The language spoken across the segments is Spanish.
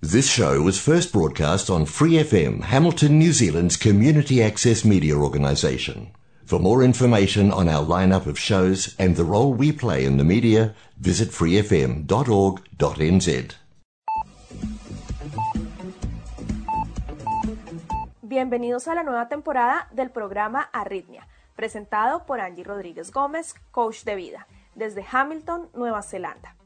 This show was first broadcast on Free FM, Hamilton, New Zealand's community access media organisation. For more information on our lineup of shows and the role we play in the media, visit freefm.org.nz. Bienvenidos a la nueva temporada del programa Arritmia, presentado por Angie Rodríguez Gómez, coach de vida, desde Hamilton, Nueva Zelanda.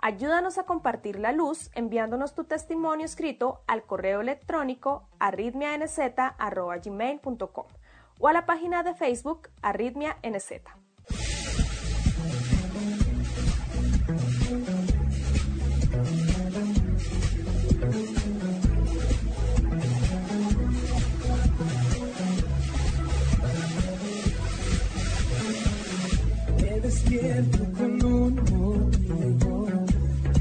Ayúdanos a compartir la luz enviándonos tu testimonio escrito al correo electrónico arritmianz.gmail.com o a la página de Facebook Arritmia NZ.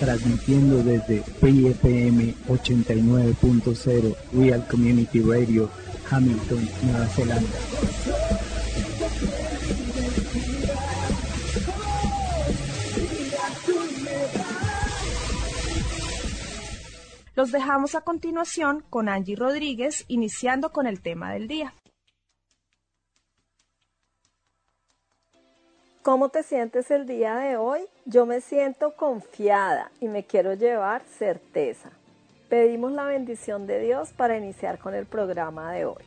transmitiendo desde PFM 89.0 Real Community Radio, Hamilton, Nueva Zelanda. Los dejamos a continuación con Angie Rodríguez, iniciando con el tema del día. ¿Cómo te sientes el día de hoy? Yo me siento confiada y me quiero llevar certeza. Pedimos la bendición de Dios para iniciar con el programa de hoy.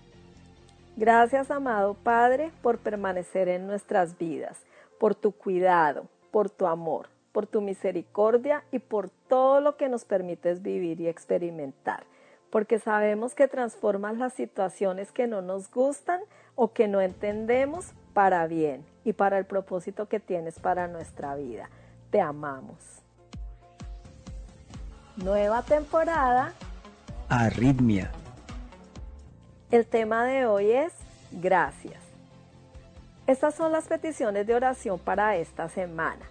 Gracias, amado Padre, por permanecer en nuestras vidas, por tu cuidado, por tu amor, por tu misericordia y por todo lo que nos permites vivir y experimentar, porque sabemos que transformas las situaciones que no nos gustan o que no entendemos para bien y para el propósito que tienes para nuestra vida. Te amamos. Nueva temporada. Arritmia. El tema de hoy es gracias. Estas son las peticiones de oración para esta semana.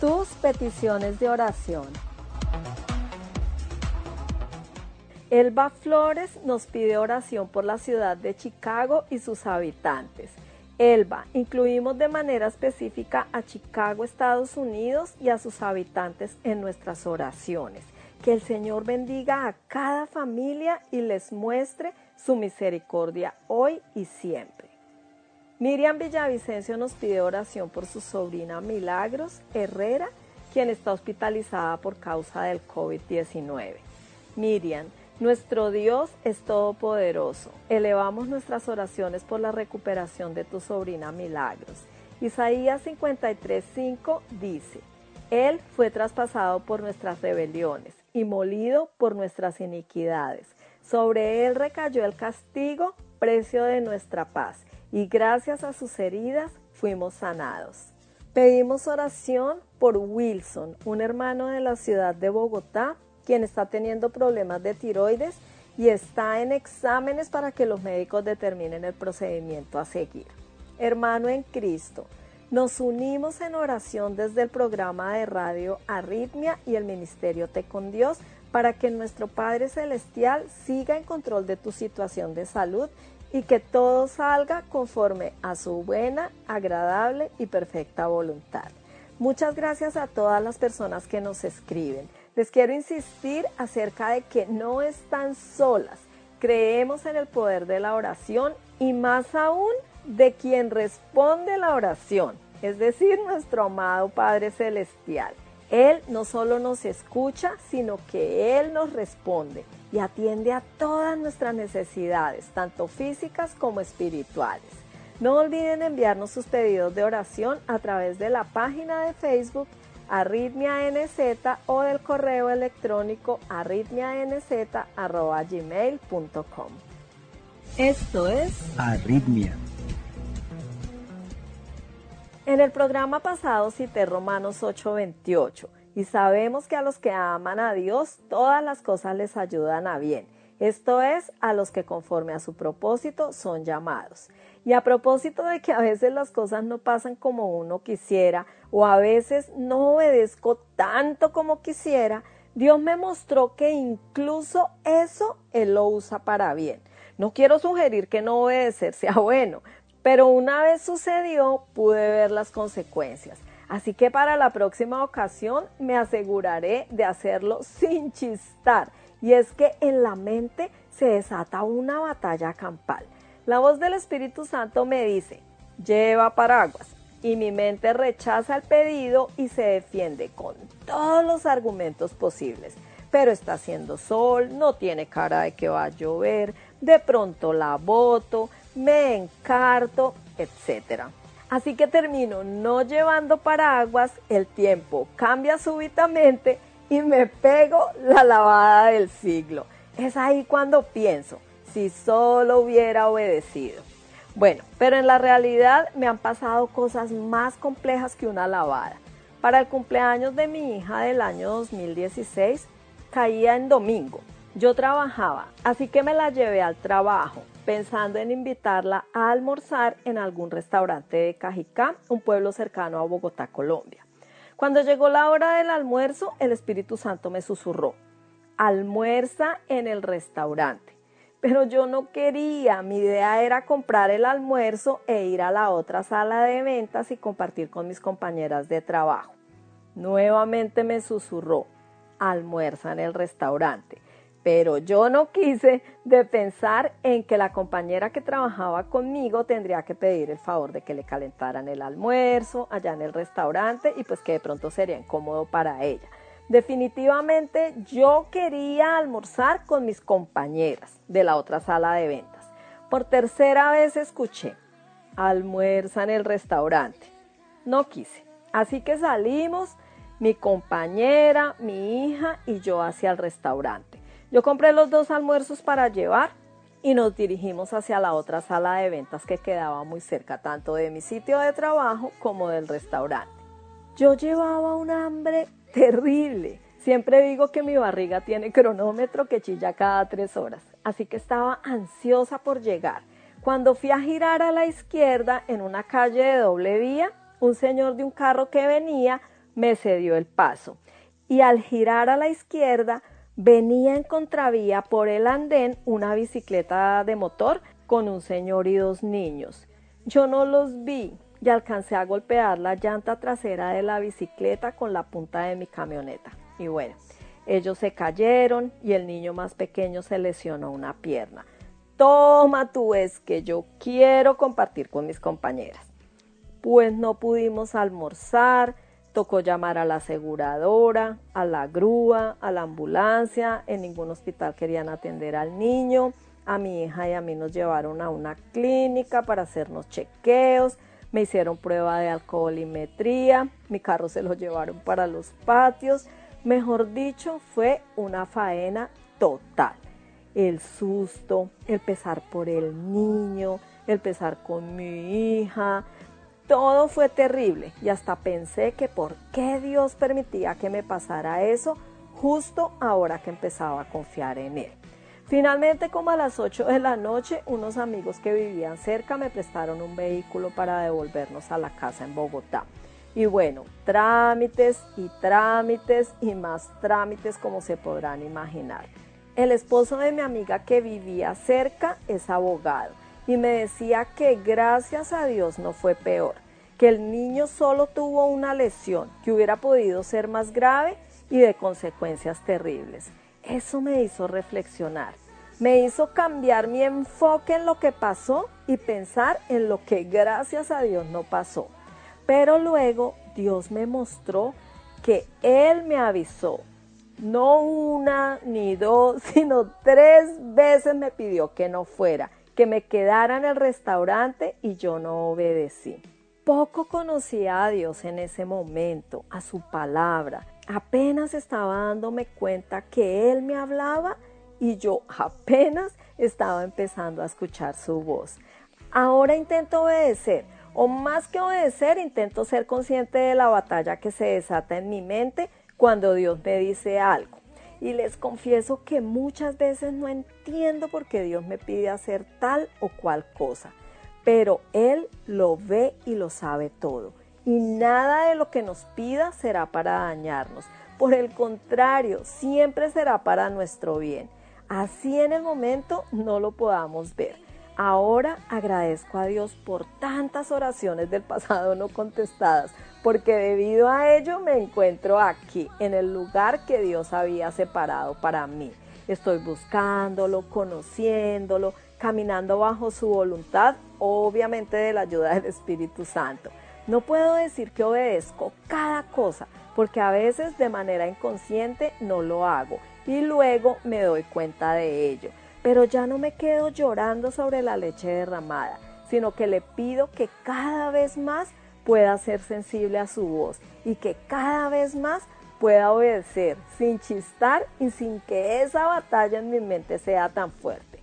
Tus peticiones de oración. Elba Flores nos pide oración por la ciudad de Chicago y sus habitantes. Elba, incluimos de manera específica a Chicago, Estados Unidos y a sus habitantes en nuestras oraciones. Que el Señor bendiga a cada familia y les muestre su misericordia hoy y siempre. Miriam Villavicencio nos pide oración por su sobrina Milagros Herrera, quien está hospitalizada por causa del COVID-19. Miriam, nuestro Dios es todopoderoso. Elevamos nuestras oraciones por la recuperación de tu sobrina Milagros. Isaías 53:5 dice, Él fue traspasado por nuestras rebeliones y molido por nuestras iniquidades. Sobre Él recayó el castigo, precio de nuestra paz, y gracias a sus heridas fuimos sanados. Pedimos oración por Wilson, un hermano de la ciudad de Bogotá quien está teniendo problemas de tiroides y está en exámenes para que los médicos determinen el procedimiento a seguir. Hermano en Cristo, nos unimos en oración desde el programa de radio Arritmia y el Ministerio Te con Dios para que nuestro Padre Celestial siga en control de tu situación de salud y que todo salga conforme a su buena, agradable y perfecta voluntad. Muchas gracias a todas las personas que nos escriben. Les quiero insistir acerca de que no están solas. Creemos en el poder de la oración y más aún de quien responde la oración, es decir, nuestro amado Padre Celestial. Él no solo nos escucha, sino que Él nos responde y atiende a todas nuestras necesidades, tanto físicas como espirituales. No olviden enviarnos sus pedidos de oración a través de la página de Facebook Arritmia NZ o del correo electrónico arritmianz.gmail.com. Esto es Arritmia. En el programa pasado cité Romanos 8:28 y sabemos que a los que aman a Dios todas las cosas les ayudan a bien esto es, a los que conforme a su propósito son llamados. Y a propósito de que a veces las cosas no pasan como uno quisiera o a veces no obedezco tanto como quisiera, Dios me mostró que incluso eso Él lo usa para bien. No quiero sugerir que no obedecer sea bueno, pero una vez sucedió pude ver las consecuencias. Así que para la próxima ocasión me aseguraré de hacerlo sin chistar. Y es que en la mente se desata una batalla campal. La voz del Espíritu Santo me dice, lleva paraguas. Y mi mente rechaza el pedido y se defiende con todos los argumentos posibles. Pero está haciendo sol, no tiene cara de que va a llover, de pronto la boto, me encarto, etc. Así que termino no llevando paraguas, el tiempo cambia súbitamente y me pego la lavada del siglo. Es ahí cuando pienso, si solo hubiera obedecido. Bueno, pero en la realidad me han pasado cosas más complejas que una lavada. Para el cumpleaños de mi hija del año 2016 caía en domingo. Yo trabajaba, así que me la llevé al trabajo, pensando en invitarla a almorzar en algún restaurante de Cajicá, un pueblo cercano a Bogotá, Colombia. Cuando llegó la hora del almuerzo, el Espíritu Santo me susurró, almuerza en el restaurante. Pero yo no quería, mi idea era comprar el almuerzo e ir a la otra sala de ventas y compartir con mis compañeras de trabajo. Nuevamente me susurró, almuerza en el restaurante. Pero yo no quise de pensar en que la compañera que trabajaba conmigo tendría que pedir el favor de que le calentaran el almuerzo allá en el restaurante y pues que de pronto sería incómodo para ella. Definitivamente yo quería almorzar con mis compañeras de la otra sala de ventas. Por tercera vez escuché, almuerza en el restaurante. No quise. Así que salimos, mi compañera, mi hija y yo hacia el restaurante. Yo compré los dos almuerzos para llevar y nos dirigimos hacia la otra sala de ventas que quedaba muy cerca tanto de mi sitio de trabajo como del restaurante. Yo llevaba un hambre terrible. Siempre digo que mi barriga tiene cronómetro que chilla cada tres horas, así que estaba ansiosa por llegar. Cuando fui a girar a la izquierda en una calle de doble vía, un señor de un carro que venía me cedió el paso y al girar a la izquierda venía en contravía por el andén una bicicleta de motor con un señor y dos niños. Yo no los vi, y alcancé a golpear la llanta trasera de la bicicleta con la punta de mi camioneta. Y bueno, ellos se cayeron y el niño más pequeño se lesionó una pierna. Toma tú es que yo quiero compartir con mis compañeras. Pues no pudimos almorzar, tocó llamar a la aseguradora, a la grúa, a la ambulancia, en ningún hospital querían atender al niño, a mi hija y a mí nos llevaron a una clínica para hacernos chequeos, me hicieron prueba de alcoholimetría, mi carro se lo llevaron para los patios, mejor dicho, fue una faena total. El susto, el pesar por el niño, el pesar con mi hija, todo fue terrible y hasta pensé que por qué Dios permitía que me pasara eso justo ahora que empezaba a confiar en Él. Finalmente, como a las 8 de la noche, unos amigos que vivían cerca me prestaron un vehículo para devolvernos a la casa en Bogotá. Y bueno, trámites y trámites y más trámites como se podrán imaginar. El esposo de mi amiga que vivía cerca es abogado y me decía que gracias a Dios no fue peor, que el niño solo tuvo una lesión que hubiera podido ser más grave y de consecuencias terribles. Eso me hizo reflexionar, me hizo cambiar mi enfoque en lo que pasó y pensar en lo que gracias a Dios no pasó. Pero luego Dios me mostró que Él me avisó, no una ni dos, sino tres veces me pidió que no fuera, que me quedara en el restaurante y yo no obedecí. Poco conocía a Dios en ese momento, a su palabra, apenas estaba dándome cuenta que Él me hablaba y yo apenas estaba empezando a escuchar su voz. Ahora intento obedecer, o más que obedecer, intento ser consciente de la batalla que se desata en mi mente cuando Dios me dice algo. y les confieso que muchas veces no entiendo por qué Dios me pide hacer tal o cual cosa, pero Él lo ve y lo sabe todo. Y nada de lo que nos pida será para dañarnos. Por el contrario, siempre será para nuestro bien. Así en el momento no lo podamos ver. Ahora agradezco a Dios por tantas oraciones del pasado no contestadas, porque debido a ello me encuentro aquí, en el lugar que Dios había separado para mí. Estoy buscándolo, conociéndolo, caminando bajo su voluntad, obviamente de la ayuda del Espíritu Santo. No puedo decir que obedezco cada cosa, porque a veces de manera inconsciente no lo hago y luego me doy cuenta de ello. Pero ya no me quedo llorando sobre la leche derramada, sino que le pido que cada vez más pueda ser sensible a su voz y que cada vez más pueda obedecer sin chistar y sin que esa batalla en mi mente sea tan fuerte.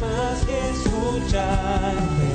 Más que escucharte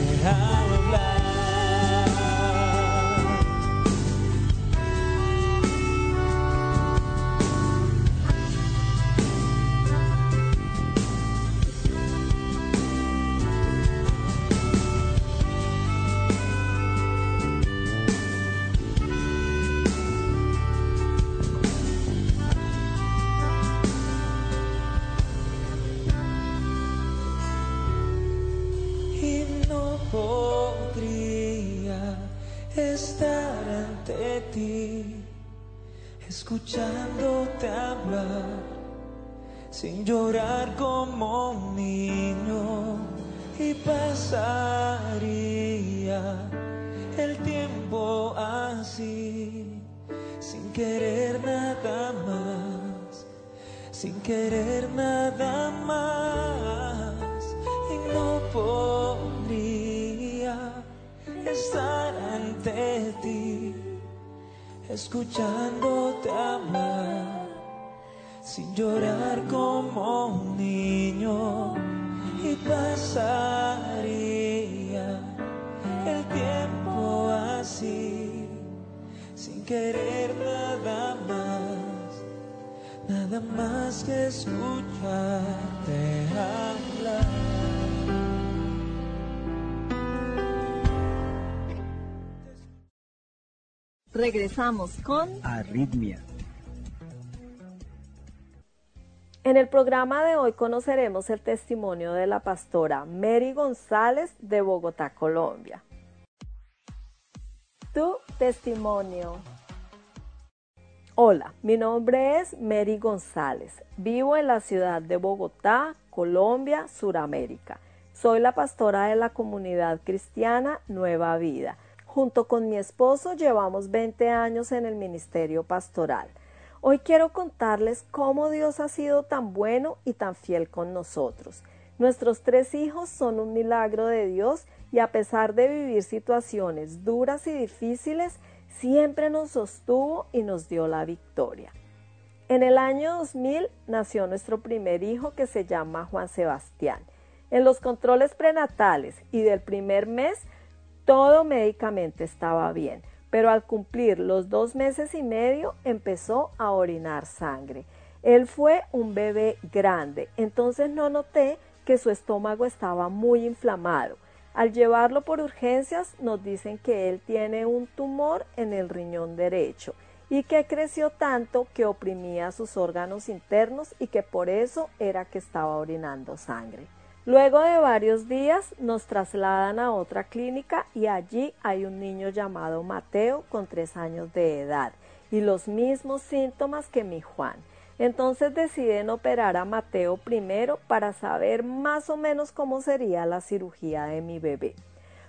Regresamos con Arritmia. En el programa de hoy conoceremos el testimonio de la pastora Mary González de Bogotá, Colombia. Tu testimonio. Hola, mi nombre es Mary González. Vivo en la ciudad de Bogotá, Colombia, Suramérica. Soy la pastora de la comunidad cristiana Nueva Vida. Junto con mi esposo llevamos 20 años en el ministerio pastoral. Hoy quiero contarles cómo Dios ha sido tan bueno y tan fiel con nosotros. Nuestros tres hijos son un milagro de Dios y a pesar de vivir situaciones duras y difíciles, siempre nos sostuvo y nos dio la victoria. En el año 2000 nació nuestro primer hijo que se llama Juan Sebastián. En los controles prenatales y del primer mes todo médicamente estaba bien, pero al cumplir los dos meses y medio empezó a orinar sangre. Él fue un bebé grande, entonces no noté que su estómago estaba muy inflamado. Al llevarlo por urgencias nos dicen que él tiene un tumor en el riñón derecho y que creció tanto que oprimía sus órganos internos y que por eso era que estaba orinando sangre. Luego de varios días nos trasladan a otra clínica y allí hay un niño llamado Mateo con tres años de edad y los mismos síntomas que mi Juan. Entonces deciden operar a Mateo primero para saber más o menos cómo sería la cirugía de mi bebé.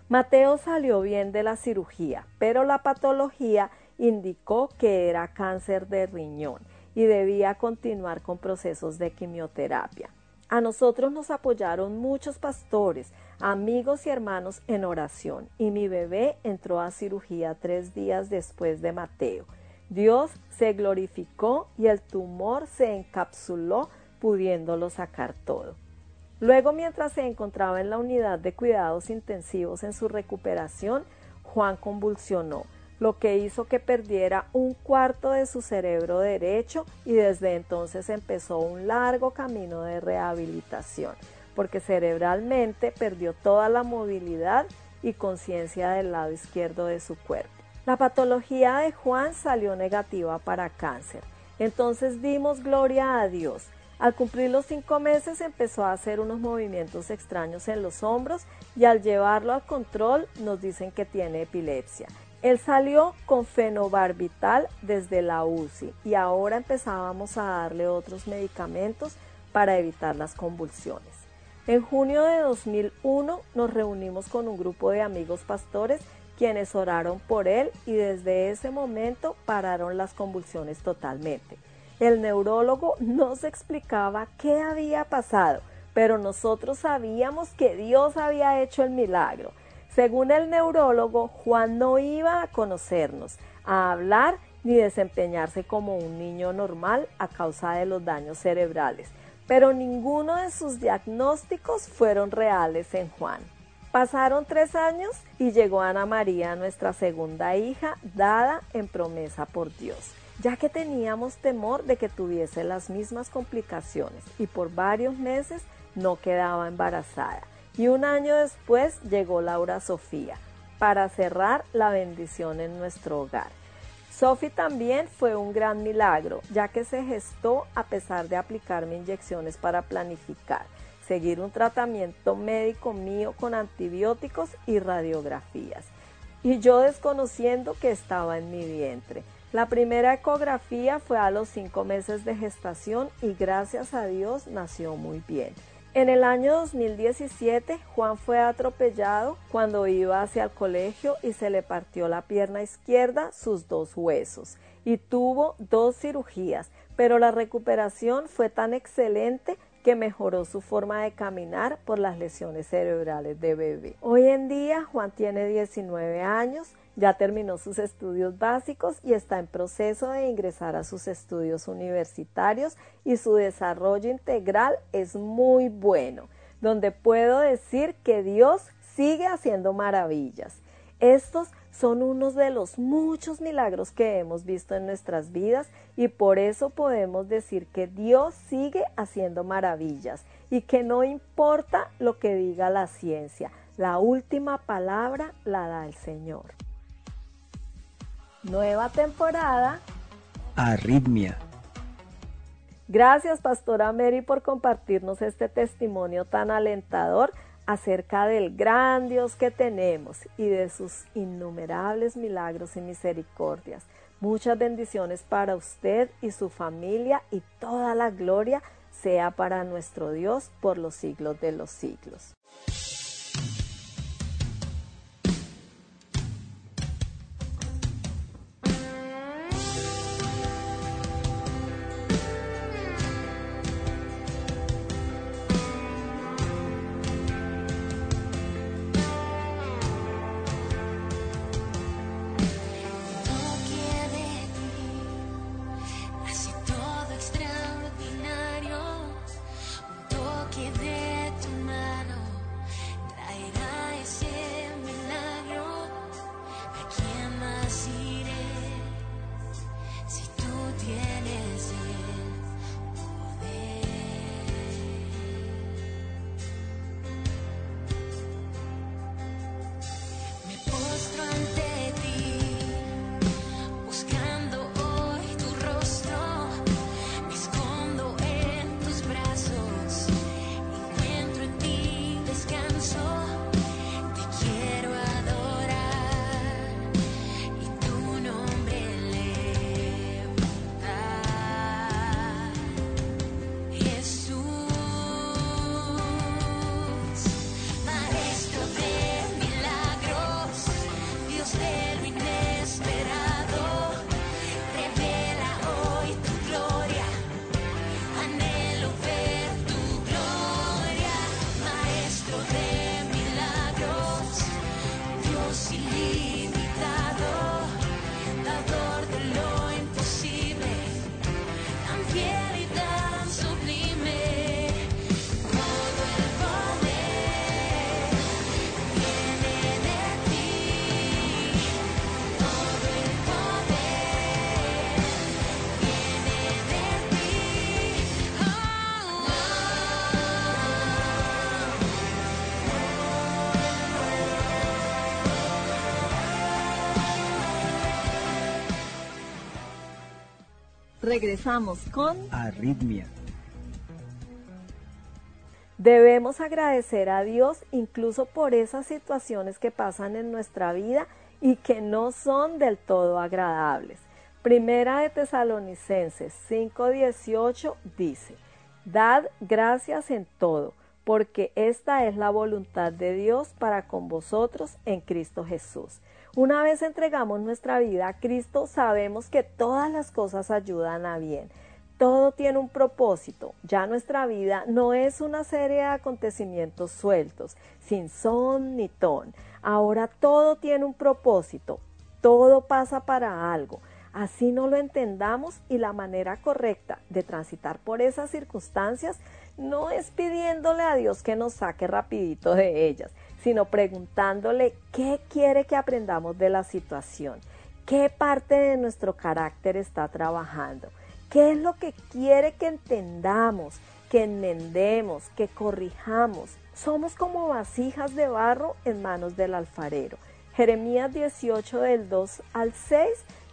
Mateo salió bien de la cirugía, pero la patología indicó que era cáncer de riñón y debía continuar con procesos de quimioterapia. A nosotros nos apoyaron muchos pastores, amigos y hermanos en oración y mi bebé entró a cirugía tres días después de Mateo. Dios se glorificó y el tumor se encapsuló pudiéndolo sacar todo. Luego, mientras se encontraba en la unidad de cuidados intensivos en su recuperación, Juan convulsionó lo que hizo que perdiera un cuarto de su cerebro derecho y desde entonces empezó un largo camino de rehabilitación, porque cerebralmente perdió toda la movilidad y conciencia del lado izquierdo de su cuerpo. La patología de Juan salió negativa para cáncer. Entonces dimos gloria a Dios. Al cumplir los cinco meses empezó a hacer unos movimientos extraños en los hombros y al llevarlo al control nos dicen que tiene epilepsia. Él salió con fenobarbital desde la UCI y ahora empezábamos a darle otros medicamentos para evitar las convulsiones. En junio de 2001 nos reunimos con un grupo de amigos pastores quienes oraron por él y desde ese momento pararon las convulsiones totalmente. El neurólogo nos explicaba qué había pasado, pero nosotros sabíamos que Dios había hecho el milagro. Según el neurólogo, Juan no iba a conocernos, a hablar ni desempeñarse como un niño normal a causa de los daños cerebrales, pero ninguno de sus diagnósticos fueron reales en Juan. Pasaron tres años y llegó Ana María, nuestra segunda hija, dada en promesa por Dios, ya que teníamos temor de que tuviese las mismas complicaciones y por varios meses no quedaba embarazada y un año después llegó Laura Sofía para cerrar la bendición en nuestro hogar. Sophie también fue un gran milagro, ya que se gestó a pesar de aplicarme inyecciones para planificar, seguir un tratamiento médico mío con antibióticos y radiografías. y yo desconociendo que estaba en mi vientre. La primera ecografía fue a los cinco meses de gestación y gracias a Dios nació muy bien. En el año 2017, Juan fue atropellado cuando iba hacia el colegio y se le partió la pierna izquierda, sus dos huesos, y tuvo dos cirugías, pero la recuperación fue tan excelente que mejoró su forma de caminar por las lesiones cerebrales de bebé. Hoy en día Juan tiene 19 años, ya terminó sus estudios básicos y está en proceso de ingresar a sus estudios universitarios y su desarrollo integral es muy bueno, donde puedo decir que Dios sigue haciendo maravillas. Estos son unos de los muchos milagros que hemos visto en nuestras vidas y por eso podemos decir que Dios sigue haciendo maravillas y que no importa lo que diga la ciencia, la última palabra la da el Señor. Nueva temporada. Arritmia. Gracias, Pastora Mary, por compartirnos este testimonio tan alentador acerca del gran Dios que tenemos y de sus innumerables milagros y misericordias. Muchas bendiciones para usted y su familia y toda la gloria sea para nuestro Dios por los siglos de los siglos. Regresamos con Arritmia. Debemos agradecer a Dios incluso por esas situaciones que pasan en nuestra vida y que no son del todo agradables. Primera de Tesalonicenses 5:18 dice, Dad gracias en todo, porque esta es la voluntad de Dios para con vosotros en Cristo Jesús. Una vez entregamos nuestra vida a Cristo, sabemos que todas las cosas ayudan a bien. Todo tiene un propósito. Ya nuestra vida no es una serie de acontecimientos sueltos, sin son ni ton. Ahora todo tiene un propósito. Todo pasa para algo. Así no lo entendamos y la manera correcta de transitar por esas circunstancias no es pidiéndole a Dios que nos saque rapidito de ellas, sino preguntándole qué quiere que aprendamos de la situación, qué parte de nuestro carácter está trabajando, qué es lo que quiere que entendamos, que enmendemos, que corrijamos. Somos como vasijas de barro en manos del alfarero. Jeremías 18 del 2 al 6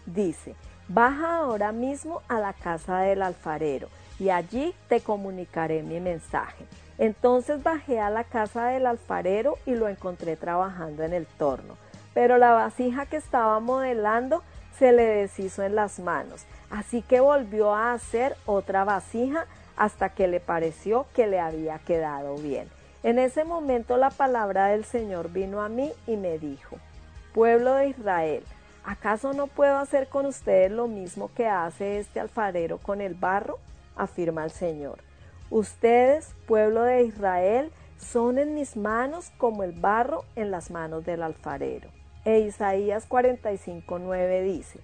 dice, baja ahora mismo a la casa del alfarero y allí te comunicaré mi mensaje. Entonces bajé a la casa del alfarero y lo encontré trabajando en el torno. pero la vasija que estaba modelando se le deshizo en las manos, así que volvió a hacer otra vasija hasta que le pareció que le había quedado bien. En ese momento la palabra del Señor vino a mí y me dijo, pueblo de Israel, ¿acaso no puedo hacer con ustedes lo mismo que hace este alfarero con el barro? afirma el Señor. Ustedes, pueblo de Israel, son en mis manos como el barro en las manos del alfarero. E Isaías 45:9 dice,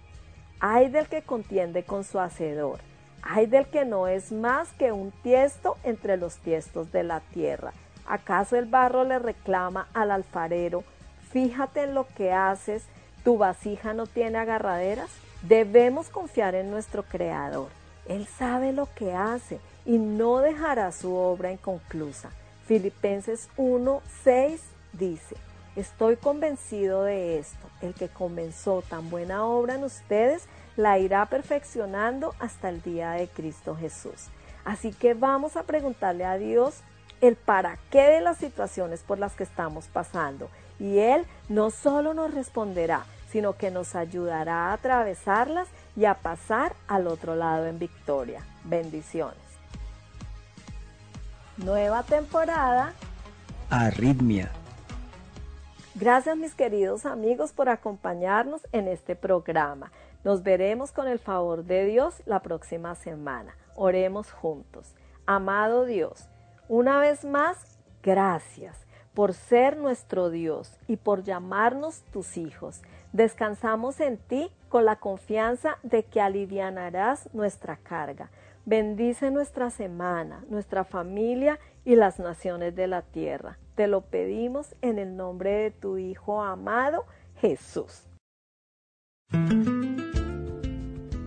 Hay del que contiende con su hacedor, hay del que no es más que un tiesto entre los tiestos de la tierra. ¿Acaso el barro le reclama al alfarero, fíjate en lo que haces, tu vasija no tiene agarraderas? Debemos confiar en nuestro Creador. Él sabe lo que hace y no dejará su obra inconclusa. Filipenses 1:6 dice, Estoy convencido de esto, el que comenzó tan buena obra en ustedes la irá perfeccionando hasta el día de Cristo Jesús. Así que vamos a preguntarle a Dios el para qué de las situaciones por las que estamos pasando. Y Él no solo nos responderá, sino que nos ayudará a atravesarlas y a pasar al otro lado en victoria. Bendiciones. Nueva temporada. Arritmia. Gracias mis queridos amigos por acompañarnos en este programa. Nos veremos con el favor de Dios la próxima semana. Oremos juntos. Amado Dios, una vez más, gracias por ser nuestro Dios y por llamarnos tus hijos. Descansamos en ti con la confianza de que alivianarás nuestra carga. Bendice nuestra semana, nuestra familia y las naciones de la tierra. Te lo pedimos en el nombre de tu Hijo amado, Jesús.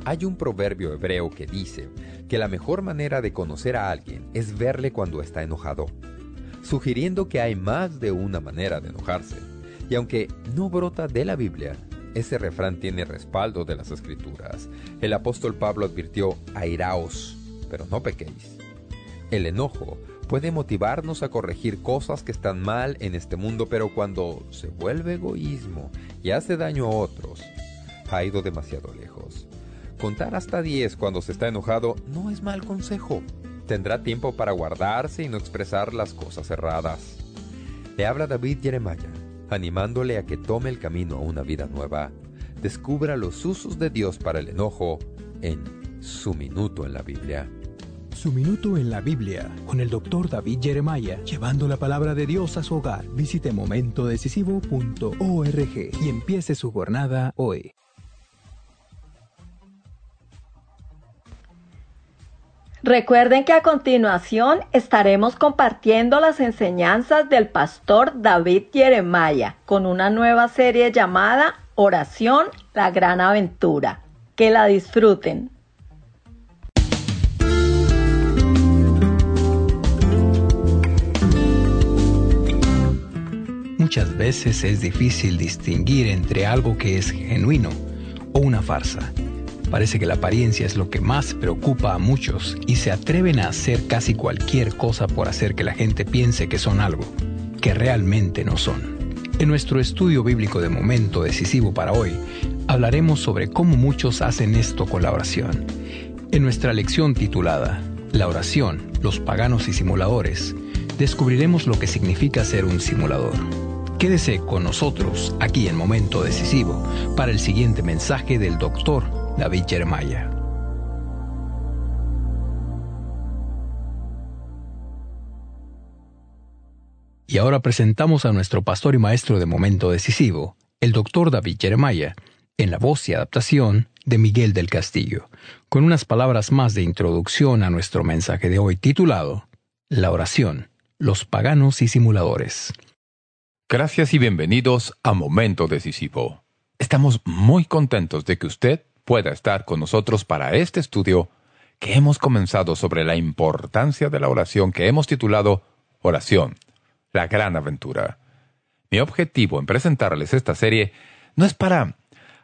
Hay un proverbio hebreo que dice que la mejor manera de conocer a alguien es verle cuando está enojado, sugiriendo que hay más de una manera de enojarse. Y aunque no brota de la Biblia, ese refrán tiene respaldo de las Escrituras. El apóstol Pablo advirtió, airaos, pero no pequéis. El enojo puede motivarnos a corregir cosas que están mal en este mundo, pero cuando se vuelve egoísmo y hace daño a otros, ha ido demasiado lejos. Contar hasta 10 cuando se está enojado no es mal consejo. Tendrá tiempo para guardarse y no expresar las cosas erradas. Le habla David Jeremiah, animándole a que tome el camino a una vida nueva. Descubra los usos de Dios para el enojo en Su Minuto en la Biblia. Su Minuto en la Biblia, con el doctor David Jeremiah, llevando la palabra de Dios a su hogar. Visite momentodecisivo.org y empiece su jornada hoy. Recuerden que a continuación estaremos compartiendo las enseñanzas del pastor David Jeremiah con una nueva serie llamada Oración, la gran aventura. Que la disfruten. Muchas veces es difícil distinguir entre algo que es genuino o una farsa. Parece que la apariencia es lo que más preocupa a muchos y se atreven a hacer casi cualquier cosa por hacer que la gente piense que son algo, que realmente no son. En nuestro estudio bíblico de momento decisivo para hoy, hablaremos sobre cómo muchos hacen esto con la oración. En nuestra lección titulada La oración, los paganos y simuladores, descubriremos lo que significa ser un simulador. Quédese con nosotros aquí en Momento Decisivo para el siguiente mensaje del doctor David Jeremiah. Y ahora presentamos a nuestro pastor y maestro de momento decisivo, el doctor David Jeremiah, en la voz y adaptación de Miguel del Castillo, con unas palabras más de introducción a nuestro mensaje de hoy titulado La oración, los paganos y simuladores. Gracias y bienvenidos a Momento Decisivo. Estamos muy contentos de que usted pueda estar con nosotros para este estudio que hemos comenzado sobre la importancia de la oración que hemos titulado Oración, la gran aventura. Mi objetivo en presentarles esta serie no es para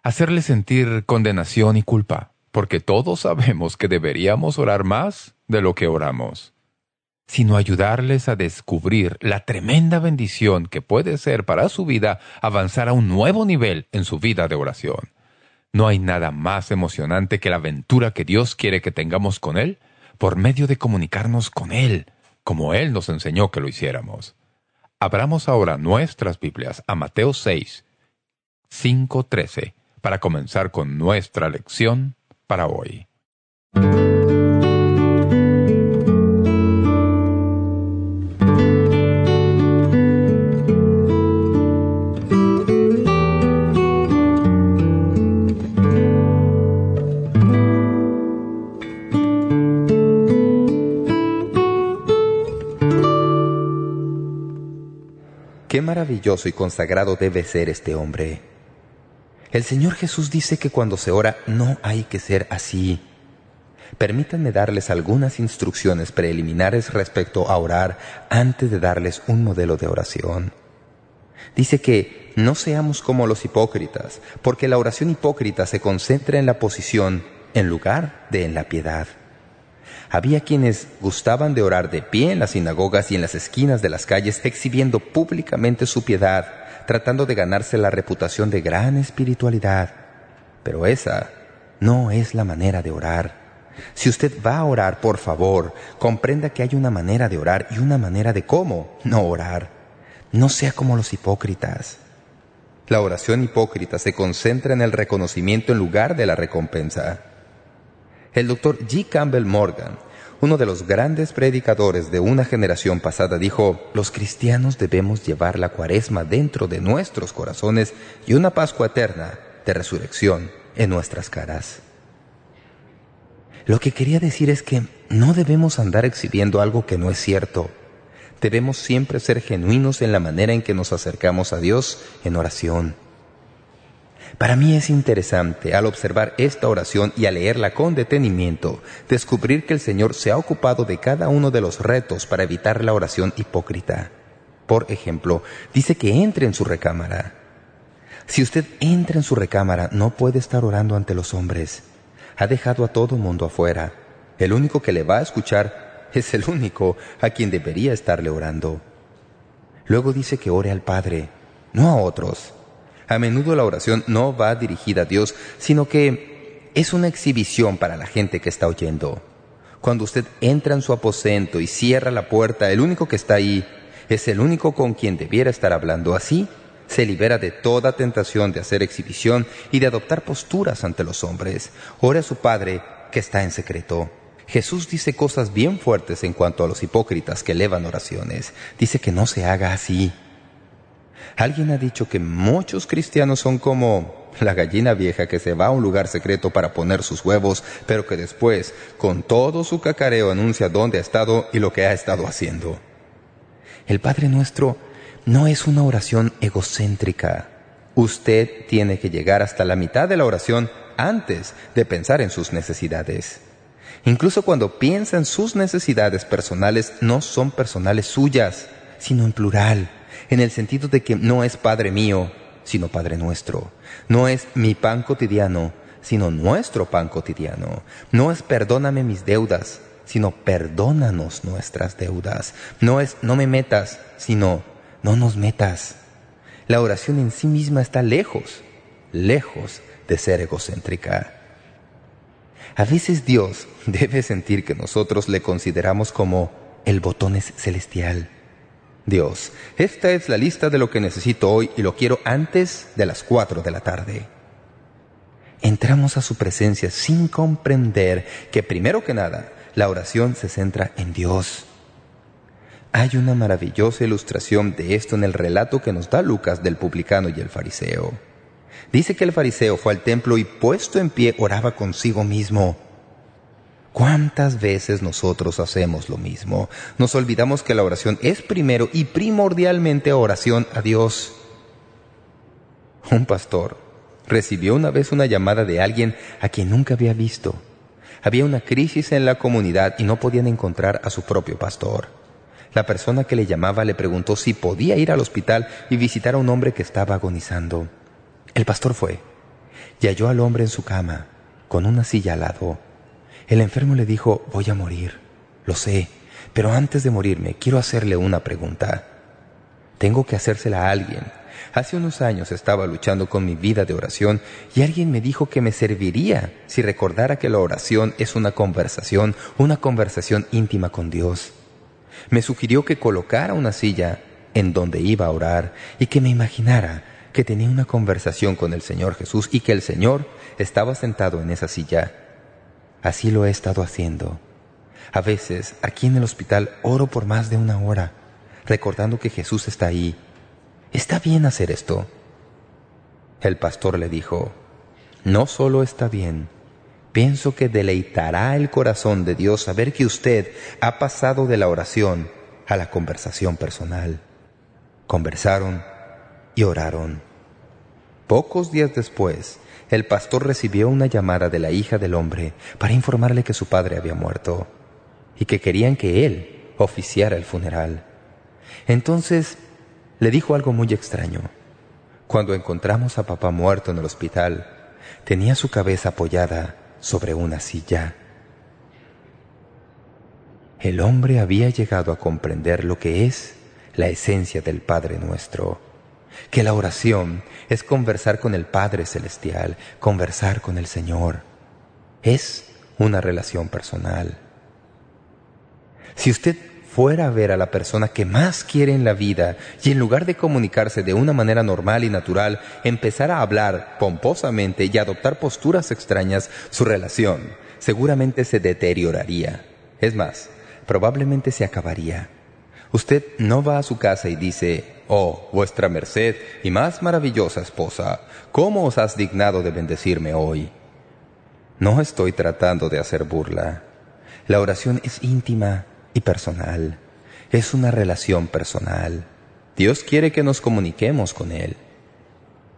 hacerles sentir condenación y culpa, porque todos sabemos que deberíamos orar más de lo que oramos. sino ayudarles a descubrir la tremenda bendición que puede ser para su vida avanzar a un nuevo nivel en su vida de oración. No hay nada más emocionante que la aventura que Dios quiere que tengamos con Él por medio de comunicarnos con Él, como Él nos enseñó que lo hiciéramos. Abramos ahora nuestras Biblias a Mateo 6, 5, 13, para comenzar con nuestra lección para hoy. Qué maravilloso y consagrado debe ser este hombre. El Señor Jesús dice que cuando se ora no hay que ser así. Permítanme darles algunas instrucciones preliminares respecto a orar antes de darles un modelo de oración. Dice que no seamos como los hipócritas, porque la oración hipócrita se concentra en la posición en lugar de en la piedad. Había quienes gustaban de orar de pie en las sinagogas y en las esquinas de las calles, exhibiendo públicamente su piedad, tratando de ganarse la reputación de gran espiritualidad. Pero esa no es la manera de orar. Si usted va a orar, por favor, comprenda que hay una manera de orar y una manera de cómo no orar. No sea como los hipócritas. La oración hipócrita se concentra en el reconocimiento en lugar de la recompensa. El doctor G. Campbell Morgan, uno de los grandes predicadores de una generación pasada, dijo, los cristianos debemos llevar la cuaresma dentro de nuestros corazones y una Pascua eterna de resurrección en nuestras caras. Lo que quería decir es que no debemos andar exhibiendo algo que no es cierto. Debemos siempre ser genuinos en la manera en que nos acercamos a Dios en oración. Para mí es interesante, al observar esta oración y al leerla con detenimiento, descubrir que el Señor se ha ocupado de cada uno de los retos para evitar la oración hipócrita. Por ejemplo, dice que entre en su recámara. Si usted entra en su recámara, no puede estar orando ante los hombres. Ha dejado a todo mundo afuera. El único que le va a escuchar es el único a quien debería estarle orando. Luego dice que ore al Padre, no a otros. A menudo la oración no va dirigida a Dios, sino que es una exhibición para la gente que está oyendo. Cuando usted entra en su aposento y cierra la puerta, el único que está ahí es el único con quien debiera estar hablando. Así se libera de toda tentación de hacer exhibición y de adoptar posturas ante los hombres. Ore a su Padre que está en secreto. Jesús dice cosas bien fuertes en cuanto a los hipócritas que elevan oraciones. Dice que no se haga así. Alguien ha dicho que muchos cristianos son como la gallina vieja que se va a un lugar secreto para poner sus huevos, pero que después, con todo su cacareo, anuncia dónde ha estado y lo que ha estado haciendo. El Padre Nuestro no es una oración egocéntrica. Usted tiene que llegar hasta la mitad de la oración antes de pensar en sus necesidades. Incluso cuando piensa en sus necesidades personales, no son personales suyas, sino en plural en el sentido de que no es Padre mío, sino Padre nuestro. No es mi pan cotidiano, sino nuestro pan cotidiano. No es perdóname mis deudas, sino perdónanos nuestras deudas. No es no me metas, sino no nos metas. La oración en sí misma está lejos, lejos de ser egocéntrica. A veces Dios debe sentir que nosotros le consideramos como el botones celestial Dios, esta es la lista de lo que necesito hoy y lo quiero antes de las cuatro de la tarde. Entramos a su presencia sin comprender que primero que nada la oración se centra en Dios. Hay una maravillosa ilustración de esto en el relato que nos da Lucas del publicano y el fariseo. Dice que el fariseo fue al templo y puesto en pie oraba consigo mismo. ¿Cuántas veces nosotros hacemos lo mismo? Nos olvidamos que la oración es primero y primordialmente oración a Dios. Un pastor recibió una vez una llamada de alguien a quien nunca había visto. Había una crisis en la comunidad y no podían encontrar a su propio pastor. La persona que le llamaba le preguntó si podía ir al hospital y visitar a un hombre que estaba agonizando. El pastor fue y halló al hombre en su cama, con una silla al lado. El enfermo le dijo, voy a morir, lo sé, Pero antes de morirme, quiero hacerle una pregunta. Tengo que hacérsela a alguien. Hace unos años estaba luchando con mi vida de oración y alguien me dijo que me serviría si recordara que la oración es una conversación, una conversación íntima con Dios. Me sugirió que colocara una silla en donde iba a orar y que me imaginara que tenía una conversación con el Señor Jesús y que el Señor estaba sentado en esa silla. Así lo he estado haciendo. A veces, aquí en el hospital, oro por más de una hora, recordando que Jesús está ahí. ¿Está bien hacer esto? El pastor le dijo, no solo está bien, pienso que deleitará el corazón de Dios saber que usted ha pasado de la oración a la conversación personal. Conversaron y oraron. Pocos días después, el pastor recibió una llamada de la hija del hombre para informarle que su padre había muerto y que querían que él oficiara el funeral. Entonces le dijo algo muy extraño. Cuando encontramos a papá muerto en el hospital, tenía su cabeza apoyada sobre una silla. El hombre había llegado a comprender lo que es la esencia del Padre Nuestro, que la oración es conversar con el Padre Celestial, conversar con el Señor. Es una relación personal. Si usted fuera a ver a la persona que más quiere en la vida y en lugar de comunicarse de una manera normal y natural, empezara a hablar pomposamente y adoptar posturas extrañas, su relación seguramente se deterioraría. Es más, probablemente se acabaría. Usted no va a su casa y dice, «Oh, vuestra merced y más maravillosa esposa, ¿cómo os has dignado de bendecirme hoy?» No estoy tratando de hacer burla. La oración es íntima y personal. Es una relación personal. Dios quiere que nos comuniquemos con Él.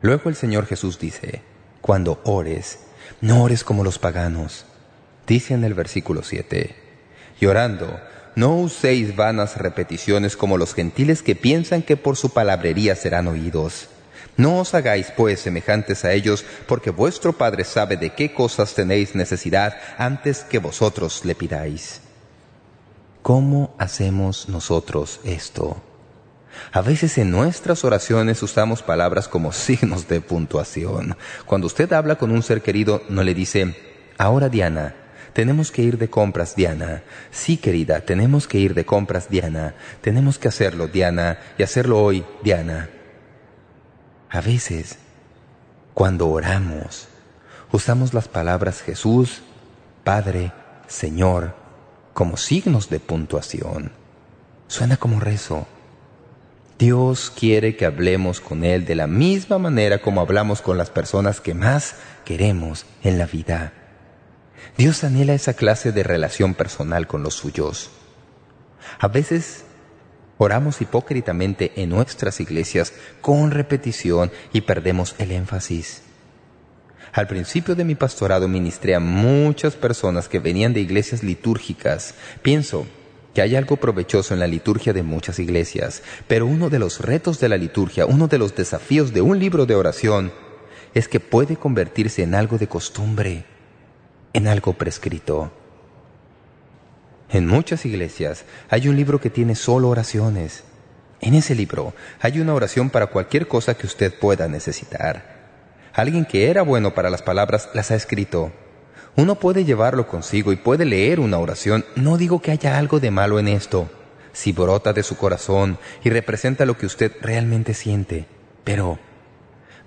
Luego el Señor Jesús dice, «Cuando ores, no ores como los paganos». Dice en el versículo 7, «Llorando, no uséis vanas repeticiones como los gentiles que piensan que por su palabrería serán oídos. No os hagáis pues semejantes a ellos, porque vuestro Padre sabe de qué cosas tenéis necesidad antes que vosotros le pidáis. ¿Cómo hacemos nosotros esto? A veces en nuestras oraciones usamos palabras como signos de puntuación. Cuando usted habla con un ser querido, no le dice, ahora Diana, tenemos que ir de compras, Diana. Sí, querida, tenemos que ir de compras, Diana. Tenemos que hacerlo, Diana, y hacerlo hoy, Diana. A veces, cuando oramos, usamos las palabras Jesús, Padre, Señor, como signos de puntuación. Suena como rezo. Dios quiere que hablemos con Él de la misma manera como hablamos con las personas que más queremos en la vida. Dios anhela esa clase de relación personal con los suyos. A veces oramos hipócritamente en nuestras iglesias con repetición y perdemos el énfasis. Al principio de mi pastorado ministré a muchas personas que venían de iglesias litúrgicas. Pienso que hay algo provechoso en la liturgia de muchas iglesias, pero uno de los retos de la liturgia, uno de los desafíos de un libro de oración, es que puede convertirse en algo de costumbre en algo prescrito. En muchas iglesias hay un libro que tiene solo oraciones. En ese libro hay una oración para cualquier cosa que usted pueda necesitar. Alguien que era bueno para las palabras las ha escrito. Uno puede llevarlo consigo y puede leer una oración. No digo que haya algo de malo en esto, si brota de su corazón y representa lo que usted realmente siente. Pero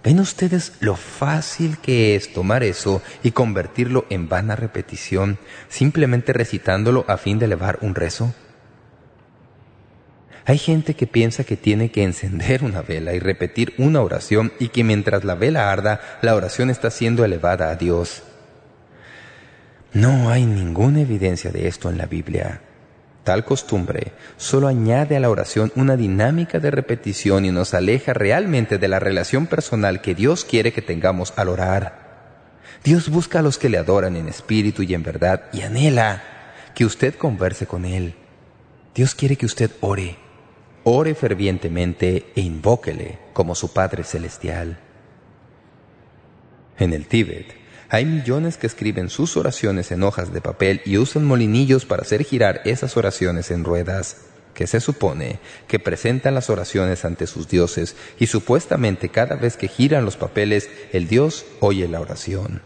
¿Ven ustedes lo fácil que es tomar eso y convertirlo en vana repetición, simplemente recitándolo a fin de elevar un rezo? Hay gente que piensa que tiene que encender una vela y repetir una oración y que mientras la vela arda, la oración está siendo elevada a Dios. No hay ninguna evidencia de esto en la Biblia. Tal costumbre solo añade a la oración una dinámica de repetición y nos aleja realmente de la relación personal que Dios quiere que tengamos al orar. Dios busca a los que le adoran en espíritu y en verdad y anhela que usted converse con Él. Dios quiere que usted ore. Ore fervientemente e invóquele como su Padre Celestial. En el Tíbet Hay millones que escriben sus oraciones en hojas de papel y usan molinillos para hacer girar esas oraciones en ruedas, que se supone que presentan las oraciones ante sus dioses y supuestamente cada vez que giran los papeles el dios oye la oración.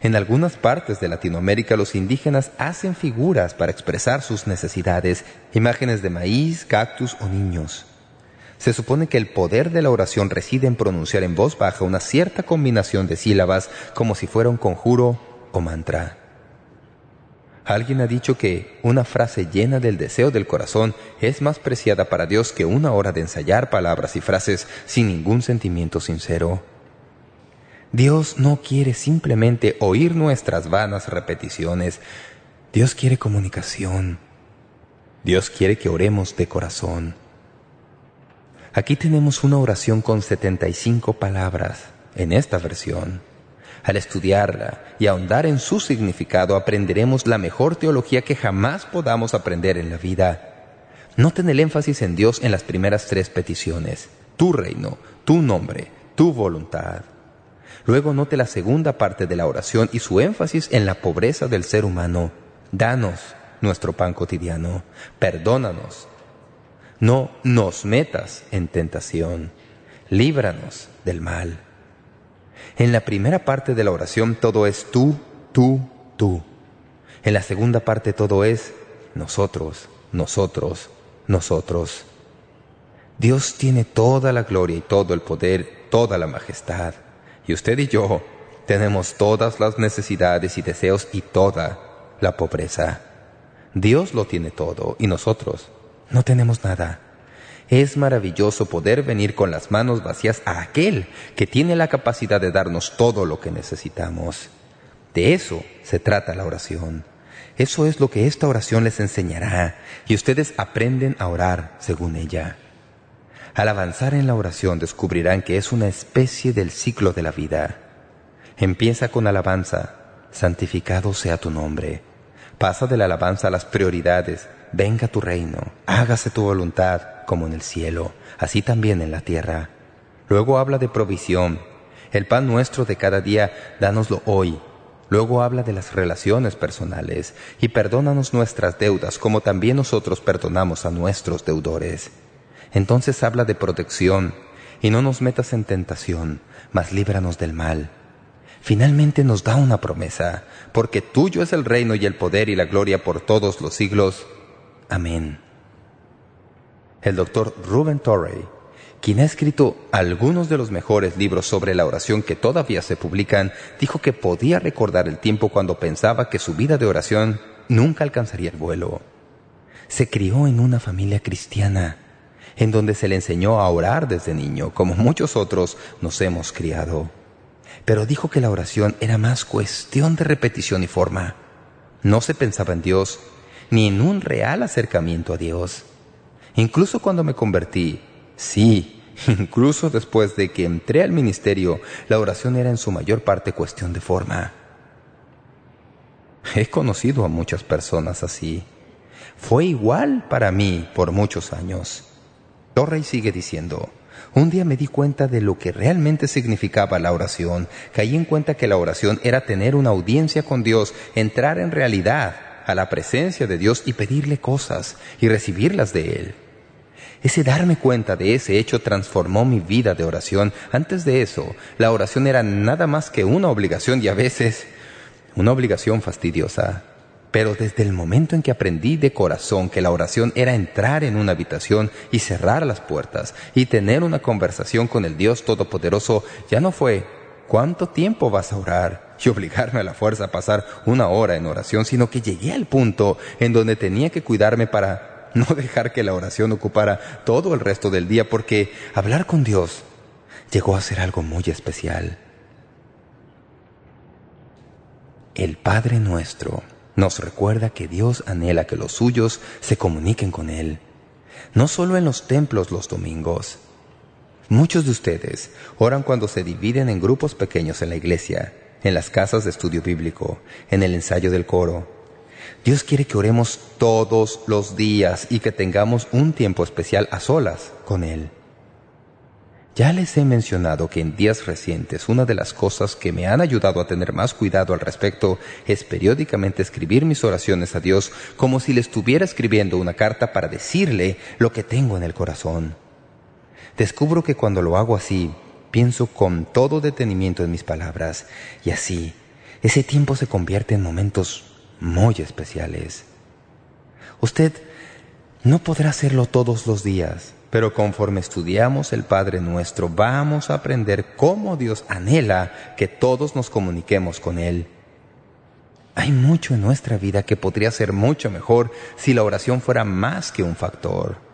En algunas partes de Latinoamérica los indígenas hacen figuras para expresar sus necesidades, imágenes de maíz, cactus o niños. Se supone que el poder de la oración reside en pronunciar en voz baja una cierta combinación de sílabas como si fuera un conjuro o mantra. Alguien ha dicho que una frase llena del deseo del corazón es más preciada para Dios que una hora de ensayar palabras y frases sin ningún sentimiento sincero. Dios no quiere simplemente oír nuestras vanas repeticiones. Dios quiere comunicación. Dios quiere que oremos de corazón. Aquí tenemos una oración con 75 palabras en esta versión. Al estudiarla y ahondar en su significado aprenderemos la mejor teología que jamás podamos aprender en la vida. Noten el énfasis en Dios en las primeras tres peticiones. Tu reino, tu nombre, tu voluntad. Luego note la segunda parte de la oración y su énfasis en la pobreza del ser humano. Danos nuestro pan cotidiano. Perdónanos no nos metas en tentación. Líbranos del mal. En la primera parte de la oración todo es tú, tú, tú. En la segunda parte todo es nosotros, nosotros, nosotros. Dios tiene toda la gloria y todo el poder, toda la majestad. Y usted y yo tenemos todas las necesidades y deseos y toda la pobreza. Dios lo tiene todo y nosotros no tenemos nada. Es maravilloso poder venir con las manos vacías a aquel que tiene la capacidad de darnos todo lo que necesitamos. De eso se trata la oración. Eso es lo que esta oración les enseñará y ustedes aprenden a orar según ella. Al avanzar en la oración descubrirán que es una especie del ciclo de la vida. Empieza con alabanza, santificado sea tu nombre. Pasa de la alabanza a las prioridades, venga tu reino, hágase tu voluntad, como en el cielo, así también en la tierra. Luego habla de provisión. El pan nuestro de cada día, dánoslo hoy. Luego habla de las relaciones personales y perdónanos nuestras deudas como también nosotros perdonamos a nuestros deudores. Entonces habla de protección y no nos metas en tentación, mas líbranos del mal. Finalmente nos da una promesa, porque tuyo es el reino y el poder y la gloria por todos los siglos. Amén. El doctor Ruben Torrey, quien ha escrito algunos de los mejores libros sobre la oración que todavía se publican, dijo que podía recordar el tiempo cuando pensaba que su vida de oración nunca alcanzaría el vuelo. Se crió en una familia cristiana, en donde se le enseñó a orar desde niño, como muchos otros nos hemos criado. Pero dijo que la oración era más cuestión de repetición y forma. No se pensaba en Dios, ni en un real acercamiento a Dios. Incluso cuando me convertí, sí, incluso después de que entré al ministerio, la oración era en su mayor parte cuestión de forma. He conocido a muchas personas así. Fue igual para mí por muchos años. Torrey sigue diciendo, un día me di cuenta de lo que realmente significaba la oración. Caí en cuenta que la oración era tener una audiencia con Dios, entrar en realidad a la presencia de Dios y pedirle cosas y recibirlas de Él. Ese darme cuenta de ese hecho transformó mi vida de oración. Antes de eso, la oración era nada más que una obligación y a veces una obligación fastidiosa. Pero desde el momento en que aprendí de corazón que la oración era entrar en una habitación y cerrar las puertas y tener una conversación con el Dios Todopoderoso, ya no fue ¿cuánto tiempo vas a orar? y obligarme a la fuerza a pasar una hora en oración, sino que llegué al punto en donde tenía que cuidarme para no dejar que la oración ocupara todo el resto del día, porque hablar con Dios llegó a ser algo muy especial. El Padre Nuestro nos recuerda que Dios anhela que los suyos se comuniquen con Él, no solo en los templos los domingos, Muchos de ustedes oran cuando se dividen en grupos pequeños en la iglesia, en las casas de estudio bíblico, en el ensayo del coro. Dios quiere que oremos todos los días y que tengamos un tiempo especial a solas con Él. Ya les he mencionado que en días recientes una de las cosas que me han ayudado a tener más cuidado al respecto es periódicamente escribir mis oraciones a Dios como si le estuviera escribiendo una carta para decirle lo que tengo en el corazón. Descubro que cuando lo hago así, pienso con todo detenimiento en mis palabras y así, ese tiempo se convierte en momentos muy especiales. Usted no podrá hacerlo todos los días, pero conforme estudiamos el Padre Nuestro, vamos a aprender cómo Dios anhela que todos nos comuniquemos con Él. Hay mucho en nuestra vida que podría ser mucho mejor si la oración fuera más que un factor.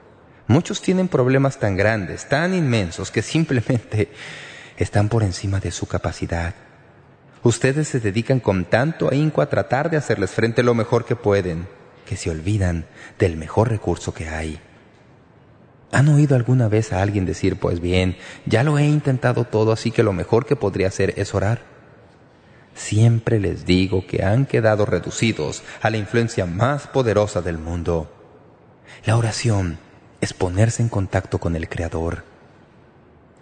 Muchos tienen problemas tan grandes, tan inmensos, que simplemente están por encima de su capacidad. Ustedes se dedican con tanto ahínco a tratar de hacerles frente lo mejor que pueden, que se olvidan del mejor recurso que hay. ¿Han oído alguna vez a alguien decir, pues bien, ya lo he intentado todo, así que lo mejor que podría hacer es orar? Siempre les digo que han quedado reducidos a la influencia más poderosa del mundo. La oración es ponerse en contacto con el Creador.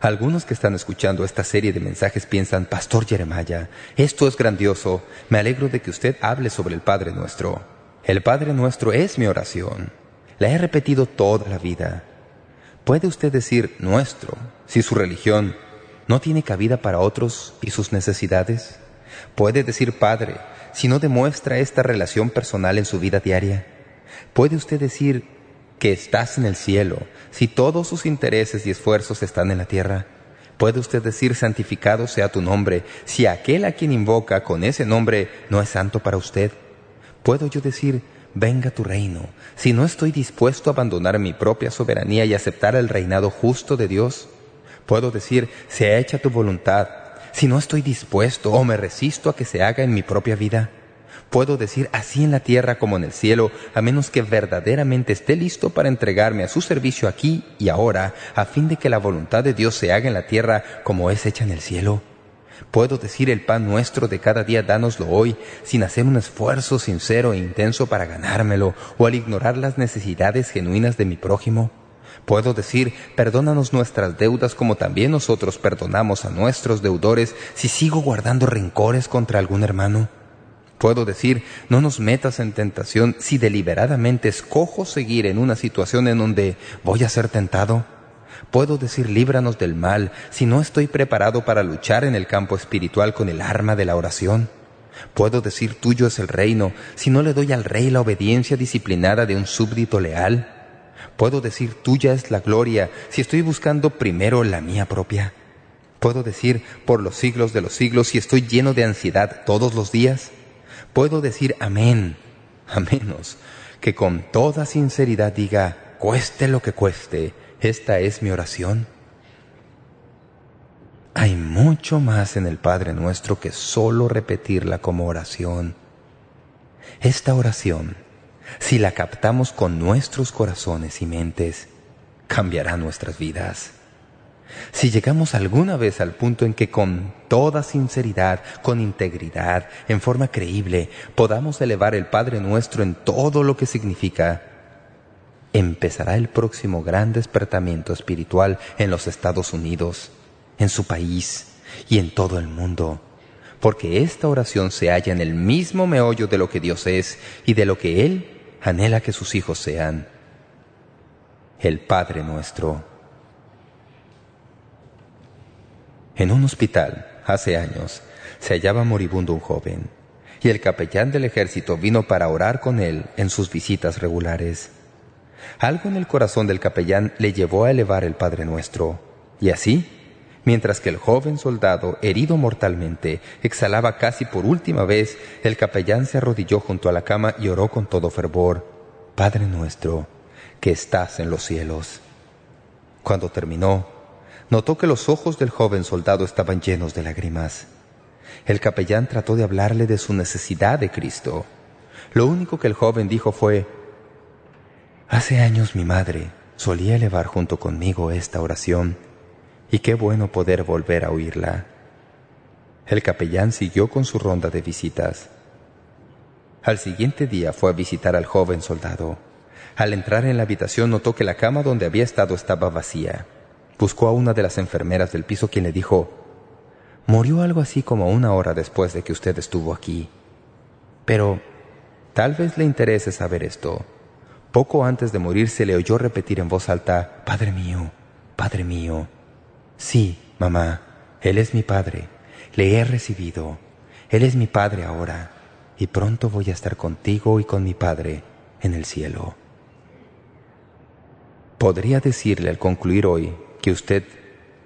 Algunos que están escuchando esta serie de mensajes piensan, Pastor Jeremiah, esto es grandioso, me alegro de que usted hable sobre el Padre Nuestro. El Padre Nuestro es mi oración. La he repetido toda la vida. ¿Puede usted decir nuestro si su religión no tiene cabida para otros y sus necesidades? ¿Puede decir Padre si no demuestra esta relación personal en su vida diaria? ¿Puede usted decir que estás en el cielo si todos sus intereses y esfuerzos están en la tierra? ¿Puede usted decir santificado sea tu nombre si aquel a quien invoca con ese nombre no es santo para usted? ¿Puedo yo decir venga tu reino, si no estoy dispuesto a abandonar mi propia soberanía y aceptar el reinado justo de Dios? Puedo decir, sea hecha tu voluntad, si no estoy dispuesto o me resisto a que se haga en mi propia vida. Puedo decir así en la tierra como en el cielo, a menos que verdaderamente esté listo para entregarme a su servicio aquí y ahora, a fin de que la voluntad de Dios se haga en la tierra como es hecha en el cielo. Puedo decir el pan nuestro de cada día dánoslo hoy, sin hacer un esfuerzo sincero e intenso para ganármelo, o al ignorar las necesidades genuinas de mi prójimo. Puedo decir, perdónanos nuestras deudas como también nosotros perdonamos a nuestros deudores si sigo guardando rencores contra algún hermano. Puedo decir, no nos metas en tentación si deliberadamente escojo seguir en una situación en donde voy a ser tentado. Puedo decir líbranos del mal si no estoy preparado para luchar en el campo espiritual con el arma de la oración. Puedo decir tuyo es el reino si no le doy al rey la obediencia disciplinada de un súbdito leal. Puedo decir tuya es la gloria si estoy buscando primero la mía propia. Puedo decir por los siglos de los siglos si estoy lleno de ansiedad todos los días. Puedo decir amén, a menos que con toda sinceridad diga, cueste lo que cueste, esta es mi oración. Hay mucho más en el Padre Nuestro que solo repetirla como oración. Esta oración, si la captamos con nuestros corazones y mentes, cambiará nuestras vidas. Si llegamos alguna vez al punto en que con toda sinceridad, con integridad, en forma creíble, podamos elevar el Padre Nuestro en todo lo que significa, empezará el próximo gran despertamiento espiritual en los Estados Unidos, en su país y en todo el mundo, porque esta oración se halla en el mismo meollo de lo que Dios es y de lo que Él anhela que sus hijos sean. El Padre Nuestro. En un hospital, hace años, se hallaba moribundo un joven, y el capellán del ejército vino para orar con él en sus visitas regulares. Algo en el corazón del capellán le llevó a elevar el Padre Nuestro. Y así, mientras que el joven soldado, herido mortalmente, exhalaba casi por última vez, el capellán se arrodilló junto a la cama y oró con todo fervor, Padre Nuestro, que estás en los cielos. Cuando terminó, notó que los ojos del joven soldado estaban llenos de lágrimas. El capellán trató de hablarle de su necesidad de Cristo. Lo único que el joven dijo fue, Hace años mi madre solía elevar junto conmigo esta oración y qué bueno poder volver a oírla. El capellán siguió con su ronda de visitas. Al siguiente día fue a visitar al joven soldado. Al entrar en la habitación notó que la cama donde había estado estaba vacía. Buscó a una de las enfermeras del piso quien le dijo, «Murió algo así como una hora después de que usted estuvo aquí. Pero tal vez le interese saber esto. Poco antes de morir se le oyó repetir en voz alta, «Padre mío, Padre mío». «Sí, mamá, Él es mi Padre. Le he recibido. Él es mi Padre ahora. Y pronto voy a estar contigo y con mi Padre en el cielo». ¿Podría decirle al concluir hoy que usted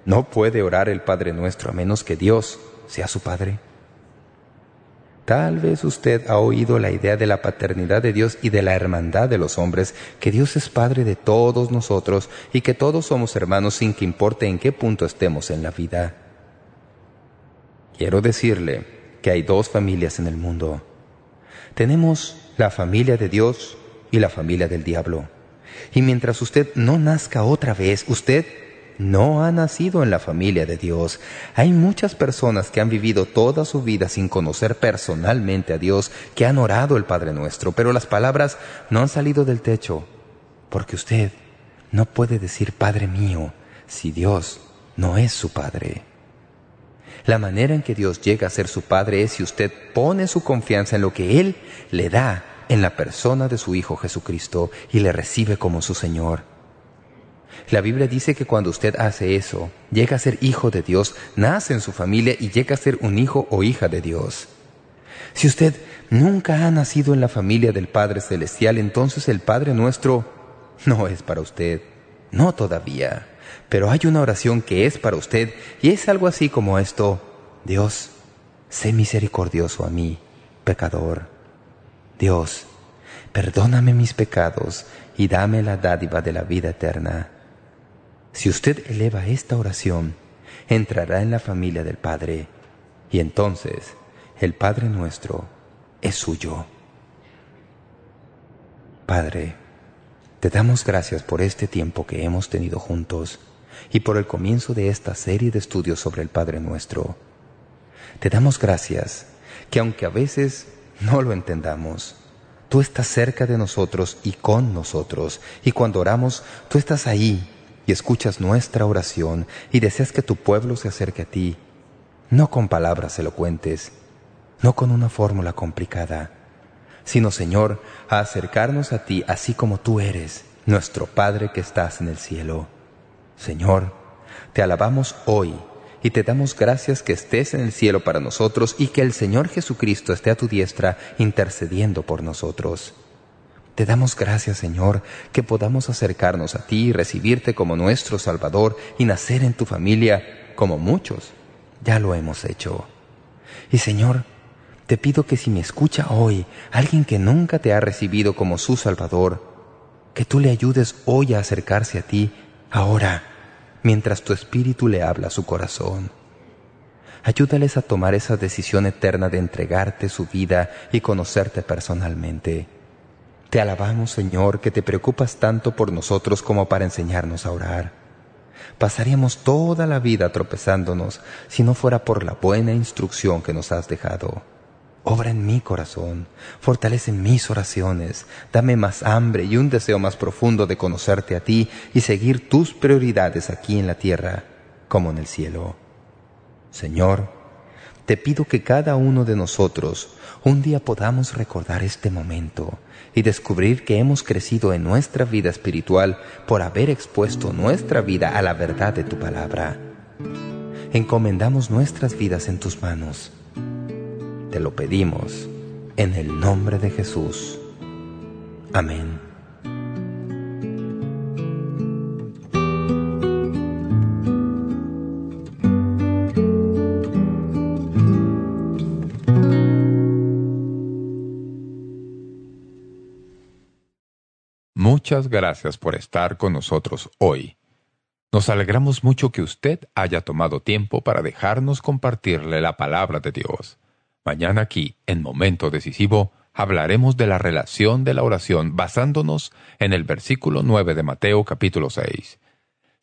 no puede orar el Padre Nuestro a menos que Dios sea su Padre? Tal vez usted ha oído la idea de la paternidad de Dios y de la hermandad de los hombres, que Dios es Padre de todos nosotros y que todos somos hermanos sin que importe en qué punto estemos en la vida. Quiero decirle que hay dos familias en el mundo. Tenemos la familia de Dios y la familia del diablo. Y mientras usted no nazca otra vez, usted no ha nacido en la familia de Dios. Hay muchas personas que han vivido toda su vida sin conocer personalmente a Dios, que han orado el Padre Nuestro, pero las palabras no han salido del techo, porque usted no puede decir Padre mío si Dios no es su Padre. La manera en que Dios llega a ser su Padre es si usted pone su confianza en lo que Él le da en la persona de su Hijo Jesucristo y le recibe como su Señor. La Biblia dice que cuando usted hace eso, llega a ser hijo de Dios, nace en su familia y llega a ser un hijo o hija de Dios. Si usted nunca ha nacido en la familia del Padre Celestial, entonces el Padre Nuestro no es para usted. No todavía. Pero hay una oración que es para usted y es algo así como esto. Dios, sé misericordioso a mí, pecador. Dios, perdóname mis pecados y dame la dádiva de la vida eterna. Si usted eleva esta oración, entrará en la familia del Padre, y entonces el Padre nuestro es suyo. Padre, te damos gracias por este tiempo que hemos tenido juntos y por el comienzo de esta serie de estudios sobre el Padre nuestro. Te damos gracias que aunque a veces no lo entendamos, tú estás cerca de nosotros y con nosotros, y cuando oramos, tú estás ahí y escuchas nuestra oración y deseas que tu pueblo se acerque a ti, no con palabras elocuentes, no con una fórmula complicada, sino, Señor, a acercarnos a ti así como tú eres, nuestro Padre que estás en el cielo. Señor, te alabamos hoy y te damos gracias que estés en el cielo para nosotros y que el Señor Jesucristo esté a tu diestra intercediendo por nosotros. Te damos gracias, Señor, que podamos acercarnos a ti y recibirte como nuestro Salvador y nacer en tu familia como muchos. Ya lo hemos hecho. Y, Señor, te pido que si me escucha hoy alguien que nunca te ha recibido como su Salvador, que tú le ayudes hoy a acercarse a ti, ahora, mientras tu Espíritu le habla a su corazón. Ayúdales a tomar esa decisión eterna de entregarte su vida y conocerte personalmente. Te alabamos, Señor, que te preocupas tanto por nosotros como para enseñarnos a orar. Pasaríamos toda la vida tropezándonos si no fuera por la buena instrucción que nos has dejado. Obra en mi corazón, fortalece mis oraciones, dame más hambre y un deseo más profundo de conocerte a ti y seguir tus prioridades aquí en la tierra como en el cielo. Señor, te pido que cada uno de nosotros un día podamos recordar este momento y descubrir que hemos crecido en nuestra vida espiritual por haber expuesto nuestra vida a la verdad de tu palabra. Encomendamos nuestras vidas en tus manos. Te lo pedimos en el nombre de Jesús. Amén. Muchas gracias por estar con nosotros hoy. Nos alegramos mucho que usted haya tomado tiempo para dejarnos compartirle la palabra de Dios. Mañana aquí, en Momento Decisivo, hablaremos de la relación de la oración basándonos en el versículo 9 de Mateo capítulo 6.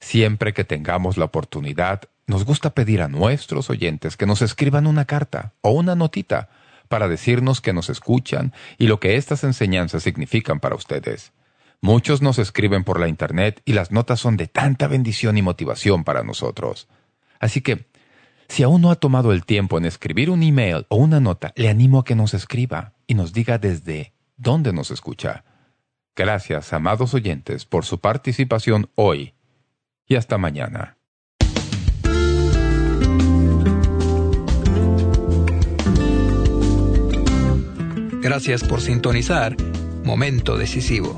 Siempre que tengamos la oportunidad, nos gusta pedir a nuestros oyentes que nos escriban una carta o una notita para decirnos que nos escuchan y lo que estas enseñanzas significan para ustedes. Muchos nos escriben por la Internet y las notas son de tanta bendición y motivación para nosotros. Así que, si aún no ha tomado el tiempo en escribir un email o una nota, le animo a que nos escriba y nos diga desde dónde nos escucha. Gracias, amados oyentes, por su participación hoy y hasta mañana. Gracias por sintonizar Momento Decisivo.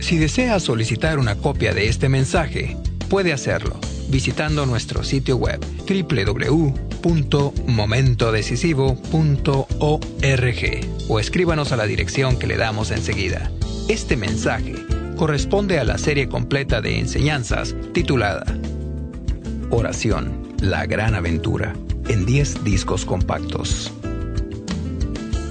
Si desea solicitar una copia de este mensaje, puede hacerlo visitando nuestro sitio web www.momentodecisivo.org o escríbanos a la dirección que le damos enseguida. Este mensaje corresponde a la serie completa de enseñanzas titulada Oración, la gran aventura, en 10 discos compactos.